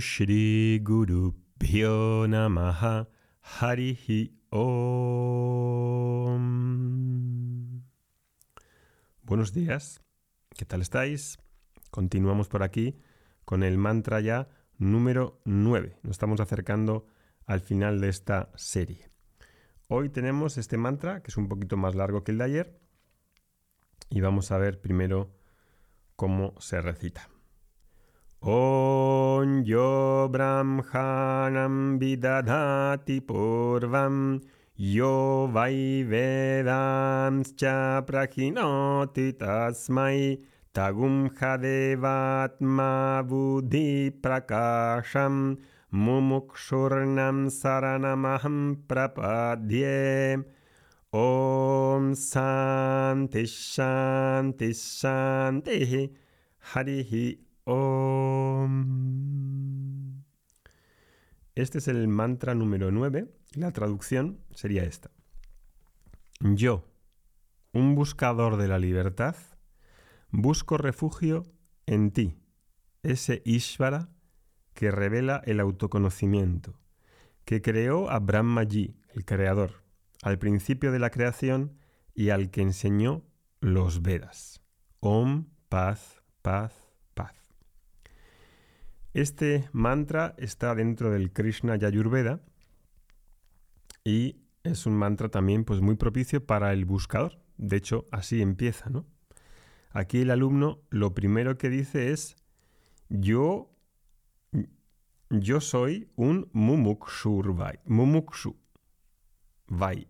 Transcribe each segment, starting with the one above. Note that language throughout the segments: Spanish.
Shri Guru Bhyo Namaha Harihi Om. Buenos días, ¿qué tal estáis? Continuamos por aquí con el mantra ya número 9. Nos estamos acercando al final de esta serie. Hoy tenemos este mantra que es un poquito más largo que el de ayer y vamos a ver primero cómo se recita. ॐ यो ब्रह्माणं विदधाति पूर्वं यो वै वेदांश्च प्रहिणोति तस्मै तगुंहदेवात्मा बुधिप्रकाशं मुमुक्षुर्णं शरणमहं प्रपद्ये ॐ शान्तिः शान्तिः हरिः Om. Este es el mantra número 9 y la traducción sería esta. Yo, un buscador de la libertad, busco refugio en ti, ese Ishvara que revela el autoconocimiento, que creó a Brahmaji, el creador al principio de la creación y al que enseñó los Vedas. Om, paz, paz. Este mantra está dentro del Krishna Yayurveda y es un mantra también pues muy propicio para el buscador. De hecho, así empieza, ¿no? Aquí el alumno lo primero que dice es yo yo soy un mumukshurvai, mumukshu. Vai.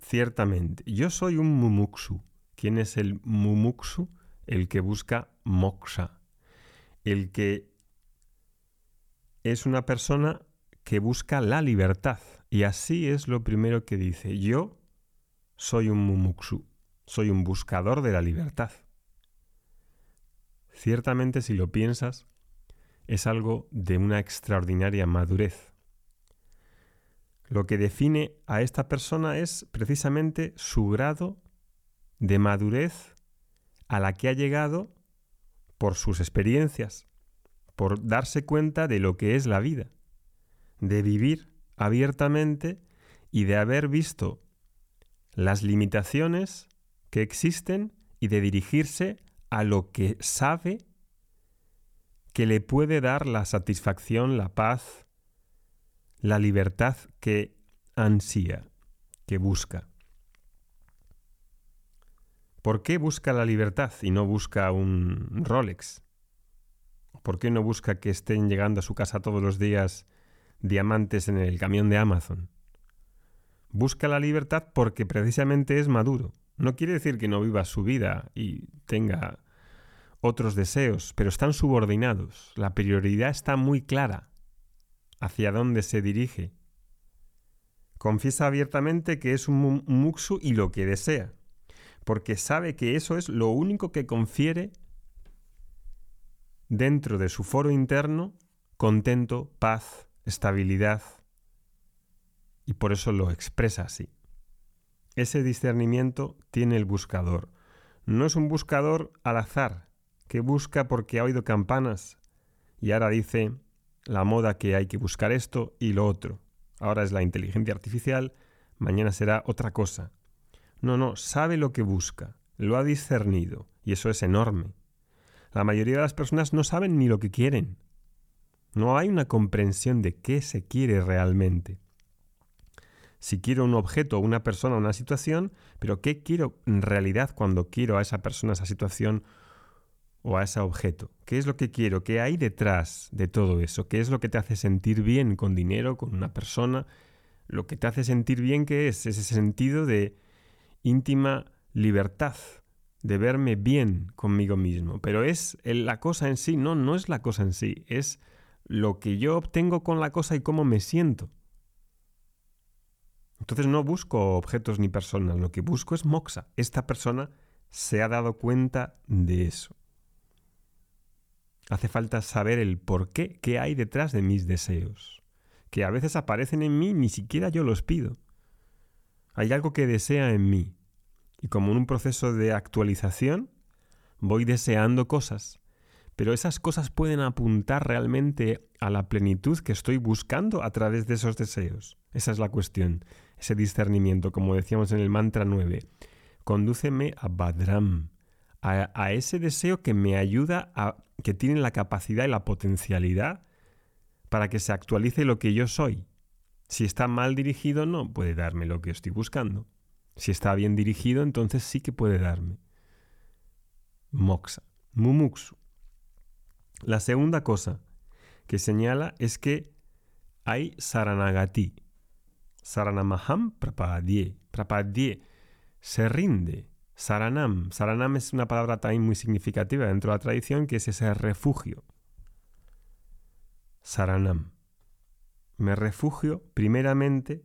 Ciertamente, yo soy un mumuksu. ¿Quién es el mumuksu? El que busca moksha. El que es una persona que busca la libertad. Y así es lo primero que dice. Yo soy un mumuksu. Soy un buscador de la libertad. Ciertamente, si lo piensas, es algo de una extraordinaria madurez. Lo que define a esta persona es precisamente su grado de madurez a la que ha llegado por sus experiencias, por darse cuenta de lo que es la vida, de vivir abiertamente y de haber visto las limitaciones que existen y de dirigirse a lo que sabe que le puede dar la satisfacción, la paz, la libertad que ansía, que busca. ¿Por qué busca la libertad y no busca un Rolex? ¿Por qué no busca que estén llegando a su casa todos los días diamantes en el camión de Amazon? Busca la libertad porque precisamente es maduro. No quiere decir que no viva su vida y tenga otros deseos, pero están subordinados. La prioridad está muy clara hacia dónde se dirige. Confiesa abiertamente que es un muksu y lo que desea, porque sabe que eso es lo único que confiere dentro de su foro interno contento, paz, estabilidad, y por eso lo expresa así. Ese discernimiento tiene el buscador. No es un buscador al azar, que busca porque ha oído campanas y ahora dice, la moda que hay que buscar esto y lo otro. Ahora es la inteligencia artificial, mañana será otra cosa. No, no, sabe lo que busca, lo ha discernido, y eso es enorme. La mayoría de las personas no saben ni lo que quieren. No hay una comprensión de qué se quiere realmente. Si quiero un objeto, una persona, una situación, pero ¿qué quiero en realidad cuando quiero a esa persona, esa situación o a ese objeto? ¿Qué es lo que quiero? ¿Qué hay detrás de todo eso? ¿Qué es lo que te hace sentir bien con dinero, con una persona? Lo que te hace sentir bien, ¿qué es? Ese sentido de íntima libertad, de verme bien conmigo mismo. Pero es la cosa en sí, no, no es la cosa en sí, es lo que yo obtengo con la cosa y cómo me siento. Entonces no busco objetos ni personas, lo que busco es moxa. Esta persona se ha dado cuenta de eso. Hace falta saber el por qué, qué hay detrás de mis deseos, que a veces aparecen en mí ni siquiera yo los pido. Hay algo que desea en mí, y como en un proceso de actualización, voy deseando cosas, pero esas cosas pueden apuntar realmente a la plenitud que estoy buscando a través de esos deseos. Esa es la cuestión, ese discernimiento, como decíamos en el mantra 9. Condúceme a Badram, a, a ese deseo que me ayuda a, que tiene la capacidad y la potencialidad para que se actualice lo que yo soy. Si está mal dirigido, no puede darme lo que estoy buscando. Si está bien dirigido, entonces sí que puede darme. Moxa, mumuksu. La segunda cosa que señala es que hay saranagati. Saranamaham prapadye. Prapadye se rinde. Saranam. Saranam es una palabra también muy significativa dentro de la tradición que es ese refugio. Saranam. Me refugio primeramente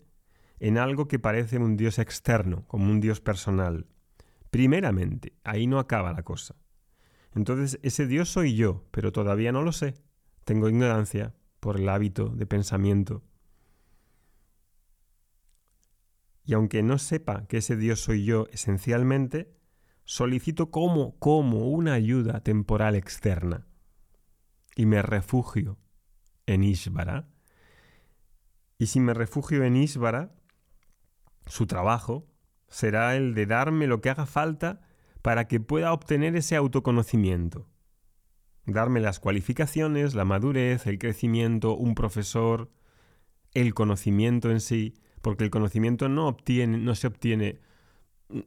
en algo que parece un Dios externo, como un Dios personal. Primeramente, ahí no acaba la cosa. Entonces, ese Dios soy yo, pero todavía no lo sé. Tengo ignorancia por el hábito de pensamiento. Y aunque no sepa que ese Dios soy yo esencialmente, solicito como, como una ayuda temporal externa. Y me refugio en Ishvara. Y si me refugio en Ishvara, su trabajo será el de darme lo que haga falta para que pueda obtener ese autoconocimiento. Darme las cualificaciones, la madurez, el crecimiento, un profesor, el conocimiento en sí, porque el conocimiento no, se obtiene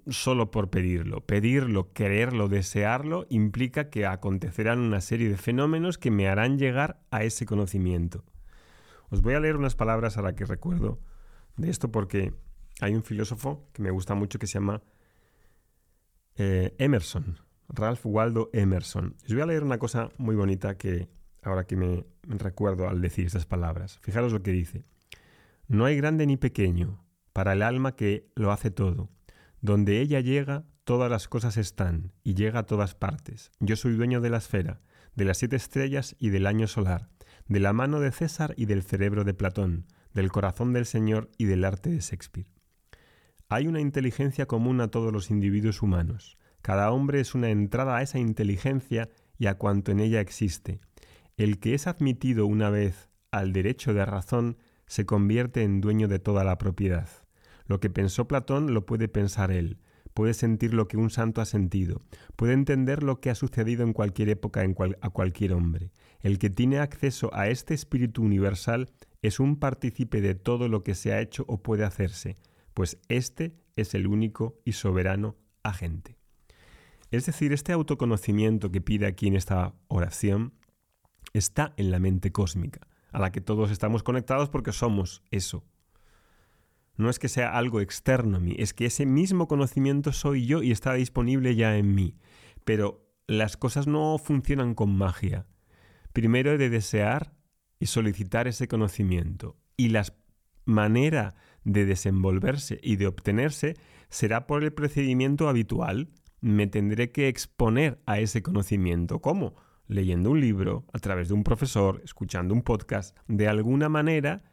solo por pedirlo. Pedirlo, quererlo, desearlo implica que acontecerán una serie de fenómenos que me harán llegar a ese conocimiento. Os voy a leer unas palabras a las que recuerdo de esto porque hay un filósofo que me gusta mucho que se llama eh, Emerson, Ralph Waldo Emerson. Os voy a leer una cosa muy bonita que ahora que me recuerdo al decir estas palabras. Fijaros lo que dice. No hay grande ni pequeño para el alma que lo hace todo. Donde ella llega, todas las cosas están y llega a todas partes. Yo soy dueño de la esfera, de las siete estrellas y del año solar, de la mano de César y del cerebro de Platón, del corazón del Señor y del arte de Shakespeare. Hay una inteligencia común a todos los individuos humanos. Cada hombre es una entrada a esa inteligencia y a cuanto en ella existe. El que es admitido una vez al derecho de razón se convierte en dueño de toda la propiedad. Lo que pensó Platón lo puede pensar él, puede sentir lo que un santo ha sentido, puede entender lo que ha sucedido en cualquier época a cualquier hombre. El que tiene acceso a este espíritu universal es un partícipe de todo lo que se ha hecho o puede hacerse, pues este es el único y soberano agente. Es decir, este autoconocimiento que pide aquí en esta oración está en la mente cósmica, a la que todos estamos conectados porque somos eso. No es que sea algo externo a mí, es que ese mismo conocimiento soy yo y está disponible ya en mí. Pero las cosas no funcionan con magia. Primero he de desear y solicitar ese conocimiento. Y la manera de desenvolverse y de obtenerse será por el procedimiento habitual. Me tendré que exponer a ese conocimiento. ¿Cómo? Leyendo un libro, a través de un profesor, escuchando un podcast, de alguna manera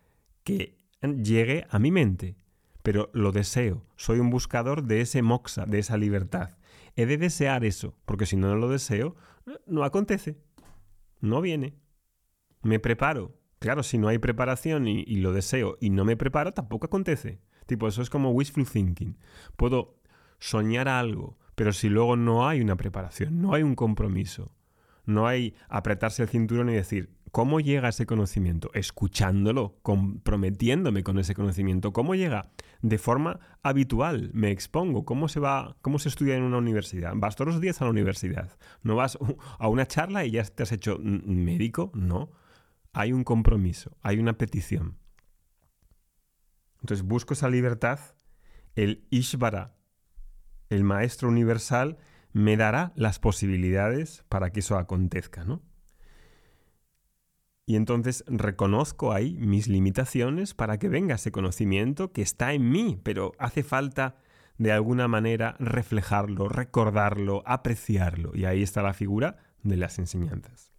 que llegue a mi mente. Pero lo deseo, soy un buscador de ese moxa, de esa libertad. He de desear eso, porque si no lo deseo, no acontece, no viene. Me preparo, Claro, si no hay preparación y, lo deseo y no me preparo, tampoco acontece. Tipo, eso es como wishful thinking. Puedo soñar algo, pero si luego no hay una preparación, no hay un compromiso, no hay apretarse el cinturón y decir, ¿cómo llega ese conocimiento? Escuchándolo, comprometiéndome con ese conocimiento. ¿Cómo llega? De forma habitual, me expongo. ¿Cómo se va, cómo se estudia en una universidad? ¿Vas todos los días a la universidad? ¿No vas a una charla y ya te has hecho médico? No hay un compromiso, hay una petición. Entonces busco esa libertad, el Ishvara, el Maestro Universal, me dará las posibilidades para que eso acontezca, ¿no? Y entonces reconozco ahí mis limitaciones para que venga ese conocimiento que está en mí, pero hace falta de alguna manera reflejarlo, recordarlo, apreciarlo. Y ahí está la figura de las enseñanzas.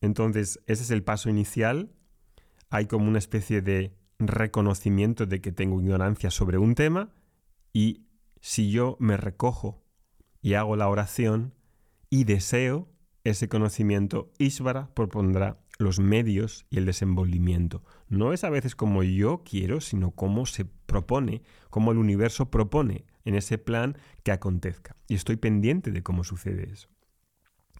Entonces, ese es el paso inicial. Hay como una especie de reconocimiento de que tengo ignorancia sobre un tema y si yo me recojo y hago la oración y deseo, ese conocimiento, Ishvara propondrá los medios y el desenvolvimiento. No es a veces como yo quiero, sino como se propone, como el universo propone en ese plan que acontezca. Y estoy pendiente de cómo sucede eso.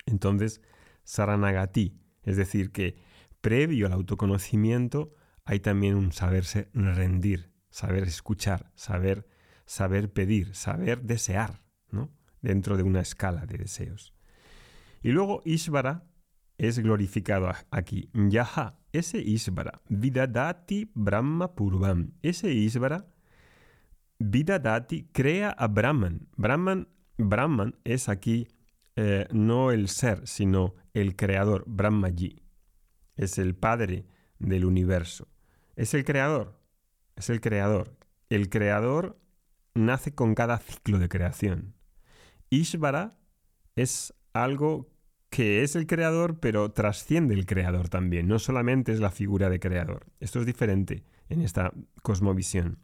Entonces, Saranagati, es decir, que previo al autoconocimiento hay también un saberse rendir, saber escuchar, saber, saber pedir, saber desear, ¿no? dentro de una escala de deseos. Y luego Ishvara es glorificado aquí. Yaha, ese Ishvara, Vidadati Brahma Purvam. Ese Ishvara, Vidadati, crea a Brahman. Brahman, Brahman es aquí eh, no el ser, sino el creador, Brahmaji. Es el padre del universo. Es el creador. Es el creador. El creador nace con cada ciclo de creación. Ishvara es algo que es el creador, pero trasciende el creador también. No solamente es la figura de creador. Esto es diferente en esta cosmovisión.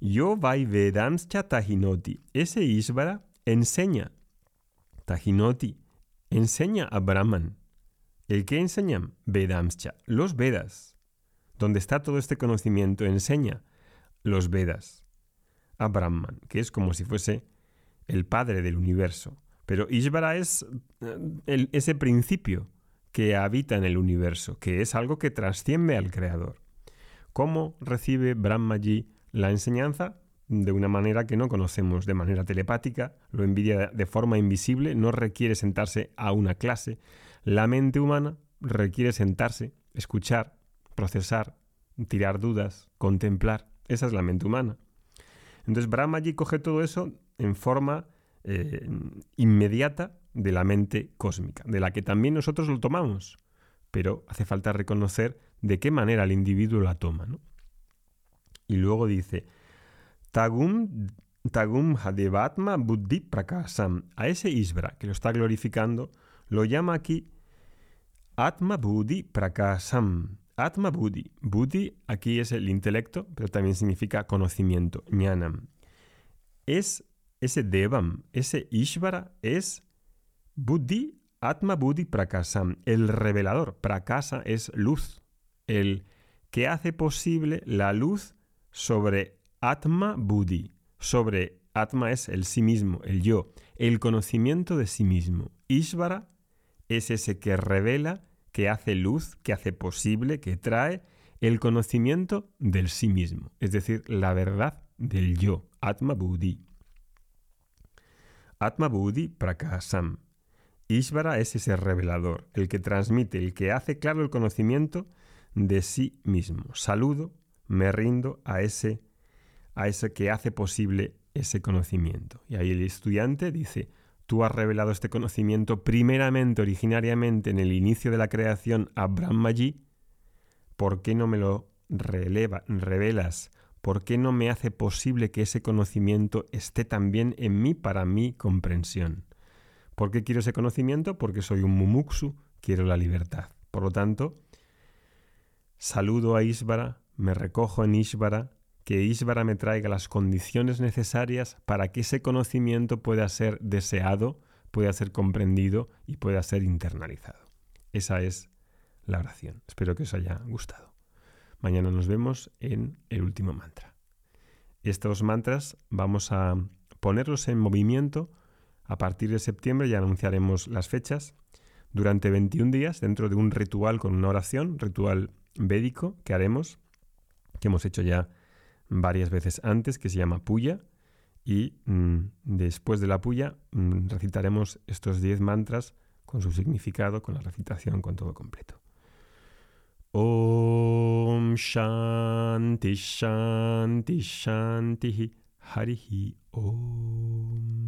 Yo vai Vedanscha Tahinoti. Ese Ishvara enseña. Tahinoti enseña a Brahman. ¿El que enseñan? Vedamscha. Los Vedas. Donde está todo este conocimiento, enseña los Vedas a Brahman, que es como si fuese el padre del universo. Pero Ishvara es eh, ese principio que habita en el universo, que es algo que trasciende al creador. ¿Cómo recibe Brahmaji la enseñanza? De una manera que no conocemos, de manera telepática, lo envidia de forma invisible, no requiere sentarse a una clase. La mente humana requiere sentarse, escuchar, procesar, tirar dudas, contemplar. Esa es la mente humana. Entonces Brahmaji coge todo eso en forma eh, inmediata de la mente cósmica, de la que también nosotros lo tomamos, pero hace falta reconocer de qué manera el individuo la toma. Y luego dice, Tagum, tagum Hadevatma Buddhi Prakasam, a ese Isbra que lo está glorificando, lo llama aquí Atma Buddhi Prakasam. Atma Buddhi. Buddhi aquí es el intelecto, pero también significa conocimiento, jnanam. Es ese Devam, ese Ishvara es Buddhi, Atma Buddhi Prakasam, el revelador. Prakasa es luz, el que hace posible la luz sobre Atma Buddhi, sobre Atma es el sí mismo, el yo, el conocimiento de sí mismo. Ishvara es ese que revela, que hace luz, que hace posible, que trae el conocimiento del sí mismo, es decir, la verdad del yo, Atma Buddhi. Atma Buddhi Prakasam. Ishvara es ese revelador, el que transmite, el que hace claro el conocimiento de sí mismo. Saludo, me rindo a ese, a ese que hace posible ese conocimiento. Y ahí el estudiante dice, tú has revelado este conocimiento primeramente, originariamente, en el inicio de la creación a Brahmaji, ¿por qué no me lo releva, revelas ¿por qué no me hace posible que ese conocimiento esté también en mí para mi comprensión? ¿Por qué quiero ese conocimiento? Porque soy un mumuksu, quiero la libertad. Por lo tanto, saludo a Isvara, me recojo en Isvara, que Isvara me traiga las condiciones necesarias para que ese conocimiento pueda ser deseado, pueda ser comprendido y pueda ser internalizado. Esa es la oración. Espero que os haya gustado. Mañana nos vemos en el último mantra. Estos mantras vamos a ponerlos en movimiento a partir de septiembre, ya anunciaremos las fechas, durante 21 días dentro de un ritual con una oración, ritual védico que haremos, que hemos hecho ya varias veces antes, que se llama puya, y mm, después de la puya mm, recitaremos estos 10 mantras con su significado, con la recitación, con todo completo. Om Shanti Shanti Shanti Harihi Om